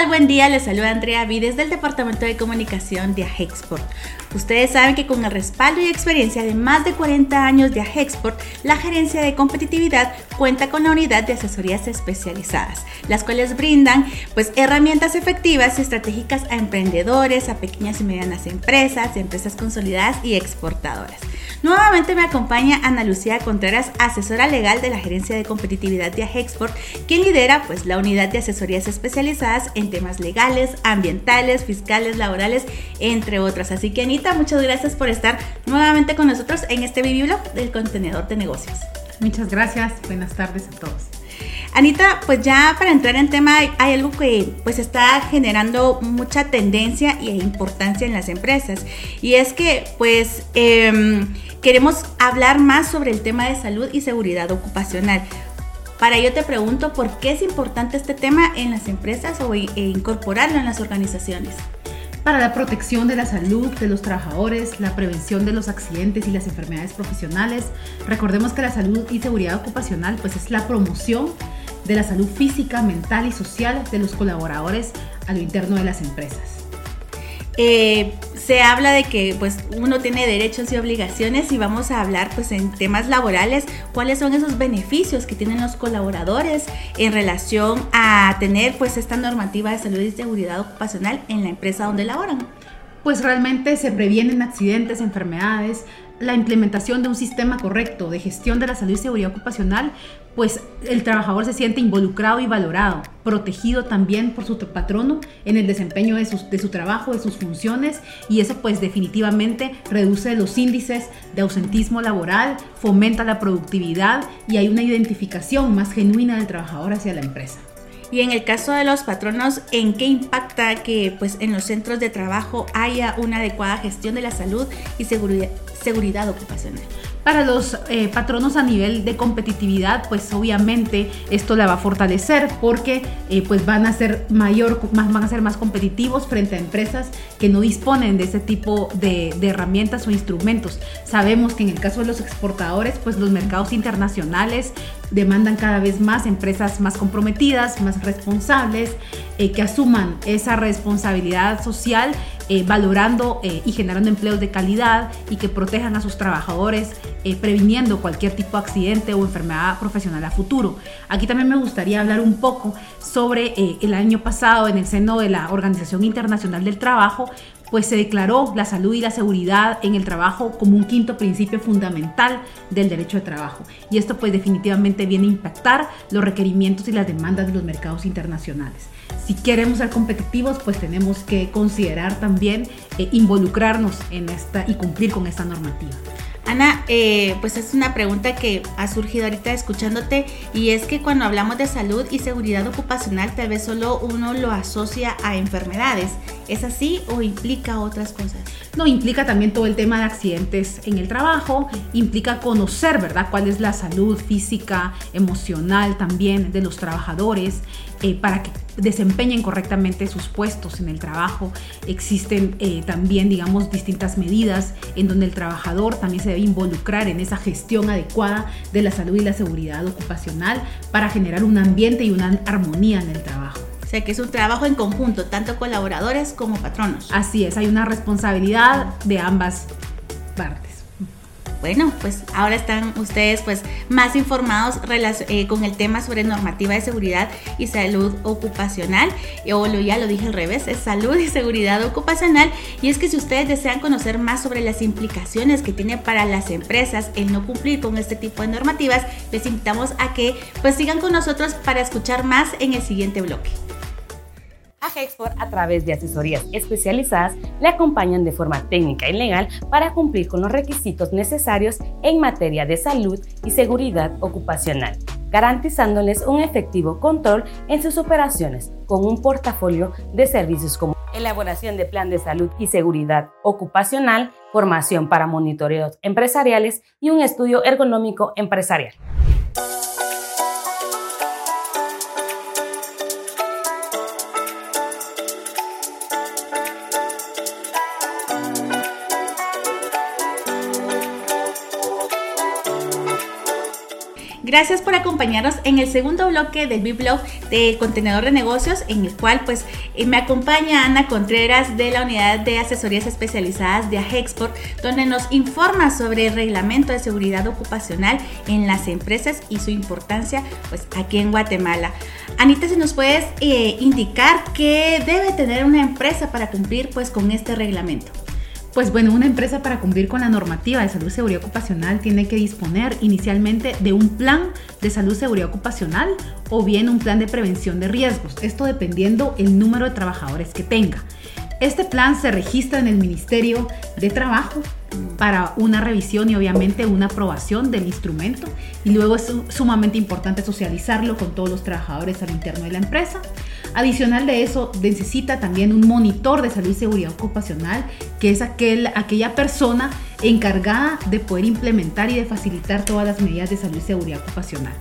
¿Qué tal? Buen día, les saluda Andrea Vides del Departamento de Comunicación de Ajexport. Ustedes saben que con el respaldo y experiencia de más de 40 años de Ajexport, la gerencia de competitividad cuenta con la unidad de asesorías especializadas, las cuales brindan pues herramientas efectivas y estratégicas a emprendedores, a pequeñas y medianas empresas, empresas consolidadas y exportadoras. Nuevamente me acompaña Ana Lucía Contreras, asesora legal de la Gerencia de Competitividad de Ajexport, quien lidera pues la unidad de asesorías especializadas en temas legales, ambientales, fiscales, laborales, entre otras. Así que Anita, muchas gracias por estar nuevamente con nosotros en este Blog del contenedor de negocios. Muchas gracias, buenas tardes a todos. Anita, pues ya para entrar en tema hay algo que pues está generando mucha tendencia y importancia en las empresas y es que pues em, queremos hablar más sobre el tema de salud y seguridad ocupacional. Para ello te pregunto por qué es importante este tema en las empresas o e incorporarlo en las organizaciones para la protección de la salud de los trabajadores, la prevención de los accidentes y las enfermedades profesionales. Recordemos que la salud y seguridad ocupacional pues es la promoción de la salud física, mental y social de los colaboradores a lo interno de las empresas. Eh, se habla de que pues uno tiene derechos y obligaciones y vamos a hablar pues en temas laborales cuáles son esos beneficios que tienen los colaboradores en relación a tener pues esta normativa de salud y seguridad ocupacional en la empresa donde laboran. Pues realmente se previenen accidentes, enfermedades, la implementación de un sistema correcto de gestión de la salud y seguridad ocupacional, pues el trabajador se siente involucrado y valorado, protegido también por su patrono en el desempeño de, de su trabajo, de sus funciones, y eso pues definitivamente reduce los índices de ausentismo laboral, fomenta la productividad y hay una identificación más genuina del trabajador hacia la empresa. Y en el caso de los patronos, ¿en qué impacta que pues, en los centros de trabajo haya una adecuada gestión de la salud y seguridad, ocupacional? Para los eh, patronos a nivel de competitividad, pues obviamente esto la va a fortalecer porque eh, pues van a ser mayor, más, van a ser más competitivos frente a empresas que no disponen de ese tipo de, herramientas o instrumentos. Sabemos que en el caso de los exportadores, pues los mercados internacionales demandan cada vez más empresas más comprometidas, más responsables, eh, que asuman esa responsabilidad social, eh, valorando eh, y generando empleos de calidad y que protejan a sus trabajadores, previniendo cualquier tipo de accidente o enfermedad profesional a futuro. Aquí también me gustaría hablar un poco sobre el año pasado en el seno de la Organización Internacional del Trabajo, pues se declaró la salud y la seguridad en el trabajo como un quinto principio fundamental del derecho de trabajo. Y esto pues definitivamente viene a impactar los requerimientos y las demandas de los mercados internacionales. Si queremos ser competitivos, pues tenemos que considerar también eh, involucrarnos en esta y cumplir con esta normativa. Ana, eh, pues es una pregunta que ha surgido ahorita escuchándote y es que cuando hablamos de salud y seguridad ocupacional tal vez solo uno lo asocia a enfermedades. ¿Es así o implica otras cosas? No, implica también todo el tema de accidentes en el trabajo, implica conocer, ¿verdad?, cuál es la salud física, emocional también de los trabajadores eh, para que desempeñen correctamente sus puestos en el trabajo. Existen eh, también, digamos, distintas medidas en donde el trabajador también se debe involucrar en esa gestión adecuada de la salud y la seguridad ocupacional para generar un ambiente y una armonía en el trabajo. O sea que es un trabajo en conjunto, tanto colaboradores como patronos. Así es, hay una responsabilidad de ambas partes bueno, pues ahora están ustedes pues más informados eh, con el tema sobre normativa de seguridad y salud ocupacional. O lo, ya lo dije al revés, es salud y seguridad ocupacional. Y es que si ustedes desean conocer más sobre las implicaciones que tiene para las empresas el no cumplir con este tipo de normativas, les invitamos a que pues sigan con nosotros para escuchar más en el siguiente bloque. Export a través de asesorías especializadas le acompañan de forma técnica y legal para cumplir con los requisitos necesarios en materia de salud y seguridad ocupacional, garantizándoles un efectivo control en sus operaciones con un portafolio de servicios como elaboración de plan de salud y seguridad ocupacional, formación para monitoreos empresariales y un estudio ergonómico empresarial. Gracias por acompañarnos en el segundo bloque del B-Blog de Contenedor de Negocios, en el cual pues eh, me acompaña Ana Contreras de la Unidad de Asesorías Especializadas de Agexport, donde nos informa sobre el reglamento de seguridad ocupacional en las empresas y su importancia pues aquí en Guatemala. Anita, si nos puedes eh, indicar qué debe tener una empresa para cumplir pues con este reglamento. Pues bueno, una empresa para cumplir con la normativa de salud y seguridad ocupacional tiene que disponer inicialmente de un plan de salud y seguridad ocupacional o bien un plan de prevención de riesgos, esto dependiendo el número de trabajadores que tenga. Este plan se registra en el Ministerio de Trabajo para una revisión y obviamente una aprobación del instrumento y luego es sumamente importante socializarlo con todos los trabajadores al interno de la empresa. Adicional de eso, necesita también un monitor de salud y seguridad ocupacional, que es aquel, aquella persona encargada de poder implementar y de facilitar todas las medidas de salud y seguridad ocupacional.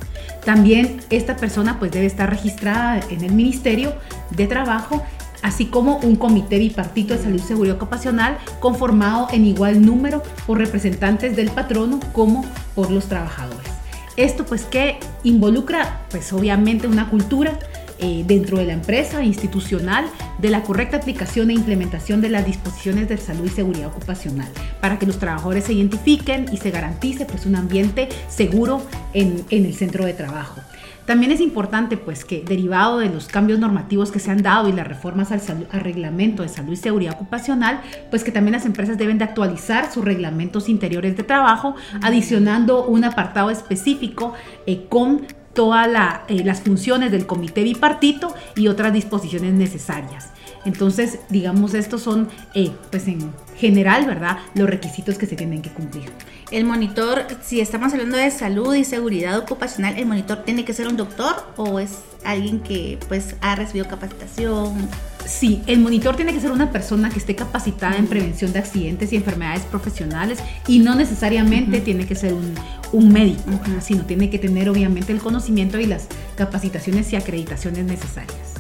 También esta persona pues debe estar registrada en el Ministerio de Trabajo así como un comité bipartito de salud y seguridad ocupacional conformado en igual número por representantes del patrono como por los trabajadores. Esto pues que involucra pues obviamente una cultura eh, dentro de la empresa institucional de la correcta aplicación e implementación de las disposiciones de salud y seguridad ocupacional para que los trabajadores se identifiquen y se garantice pues un ambiente seguro en, en el centro de trabajo. También es importante pues que derivado de los cambios normativos que se han dado y las reformas al, reglamento de salud y seguridad ocupacional, pues que también las empresas deben de actualizar sus reglamentos interiores de trabajo, adicionando un apartado específico eh, con todas eh, las funciones del comité bipartito y otras disposiciones necesarias. Entonces, digamos, estos son, eh, pues en general, ¿verdad?, los requisitos que se tienen que cumplir. El monitor, si estamos hablando de salud y seguridad ocupacional, ¿el monitor tiene que ser un doctor o es alguien que pues ha recibido capacitación? Sí, el monitor tiene que ser una persona que esté capacitada en prevención de accidentes y enfermedades profesionales y no necesariamente tiene que ser un, médico, sino tiene que tener obviamente el conocimiento y las capacitaciones y acreditaciones necesarias.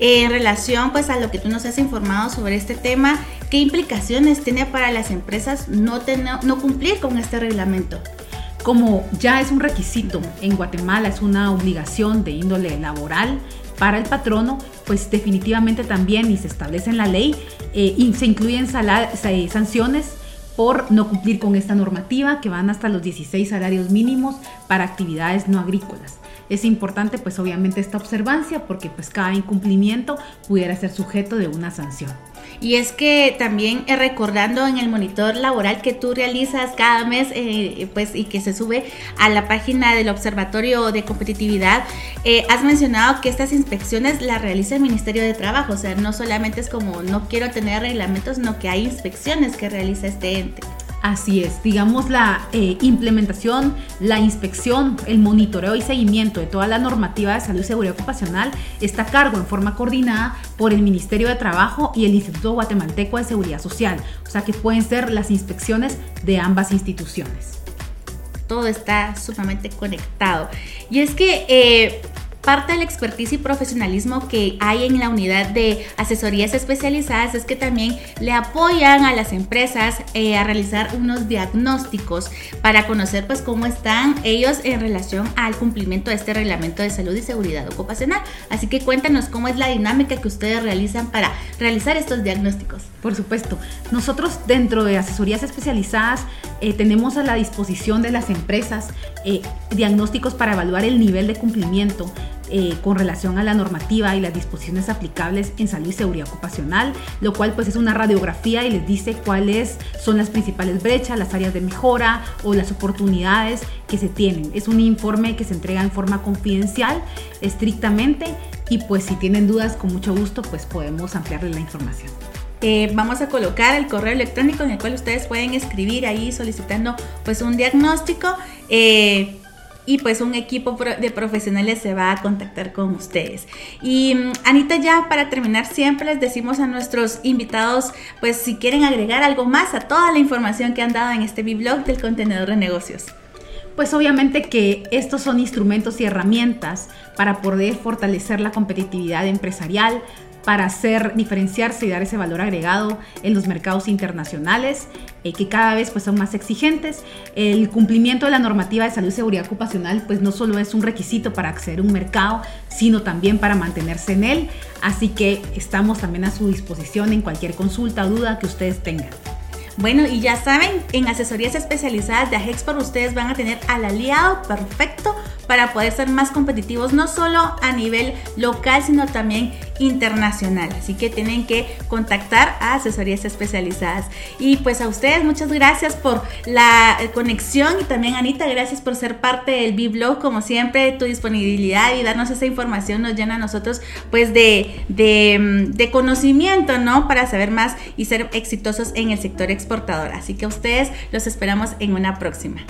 En relación pues a lo que tú nos has informado sobre este tema, ¿qué implicaciones tiene para las empresas no, no cumplir con este reglamento? Como ya es un requisito en Guatemala, es una obligación de índole laboral para el patrono, pues definitivamente también y se establece en la ley eh, y se incluyen sanciones por no cumplir con esta normativa que van hasta los 16 salarios mínimos para actividades no agrícolas. Es importante pues obviamente esta observancia porque pues cada incumplimiento pudiera ser sujeto de una sanción. Y es que también eh, recordando en el monitor laboral que tú realizas cada mes, eh, pues y que se sube a la página del Observatorio de Competitividad, eh, has mencionado que estas inspecciones las realiza el Ministerio de Trabajo, o sea, no solamente es como no quiero tener reglamentos, sino que hay inspecciones que realiza este ente. Así es, digamos la eh, implementación, la inspección, el monitoreo y seguimiento de toda la normativa de salud y seguridad ocupacional está a cargo en forma coordinada por el Ministerio de Trabajo y el Instituto Guatemalteco de Seguridad Social, o sea que pueden ser las inspecciones de ambas instituciones. Todo está sumamente conectado. Y es que eh, Parte del expertise y profesionalismo que hay en la unidad de asesorías especializadas es que también le apoyan a las empresas eh, a realizar unos diagnósticos para conocer pues cómo están ellos en relación al cumplimiento de este reglamento de salud y seguridad ocupacional. Así que cuéntanos cómo es la dinámica que ustedes realizan para realizar estos diagnósticos. Por supuesto, nosotros dentro de asesorías especializadas eh, tenemos a la disposición de las empresas eh, diagnósticos para evaluar el nivel de cumplimiento eh, con relación a la normativa y las disposiciones aplicables en salud y seguridad ocupacional, lo cual pues es una radiografía y les dice cuáles son las principales brechas, las áreas de mejora o las oportunidades que se tienen. Es un informe que se entrega en forma confidencial, estrictamente, y pues si tienen dudas, con mucho gusto, pues podemos ampliarles la información. Eh, vamos a colocar el correo electrónico en el cual ustedes pueden escribir ahí solicitando pues un diagnóstico. Eh, y pues un equipo de profesionales se va a contactar con ustedes. Y mm, Anita, ya para terminar, siempre les decimos a nuestros invitados, pues si quieren agregar algo más a toda la información que han dado en este blog del contenedor de negocios. Pues obviamente que estos son instrumentos y herramientas para poder fortalecer la competitividad empresarial, para hacer diferenciarse y dar ese valor agregado en los mercados internacionales eh, que cada vez pues, son más exigentes. El cumplimiento de la normativa de salud y seguridad ocupacional pues no solo es un requisito para acceder a un mercado, sino también para mantenerse en él. Así que estamos también a su disposición en cualquier consulta o duda que ustedes tengan. Bueno, y ya saben, en asesorías especializadas de Agexport ustedes van a tener al aliado perfecto para poder ser más competitivos, no solo a nivel local, sino también internacional. Así que tienen que contactar a asesorías especializadas. Y pues a ustedes, muchas gracias por la conexión y también Anita, gracias por ser parte del B-Blog. Como siempre, tu disponibilidad y darnos esa información nos llena a nosotros pues de, de, de conocimiento, ¿no? Para saber más y ser exitosos en el sector exportador. Así que a ustedes los esperamos en una próxima.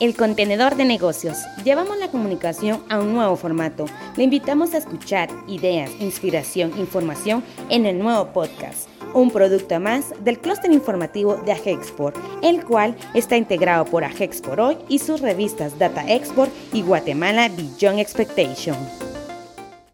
El contenedor de negocios. Llevamos la comunicación a un nuevo formato. Le invitamos a escuchar ideas, inspiración, información en el nuevo podcast. Un producto más del clúster informativo de Agexport, el cual está integrado por Agexport Hoy y sus revistas Data Export y Guatemala Beyond Expectation.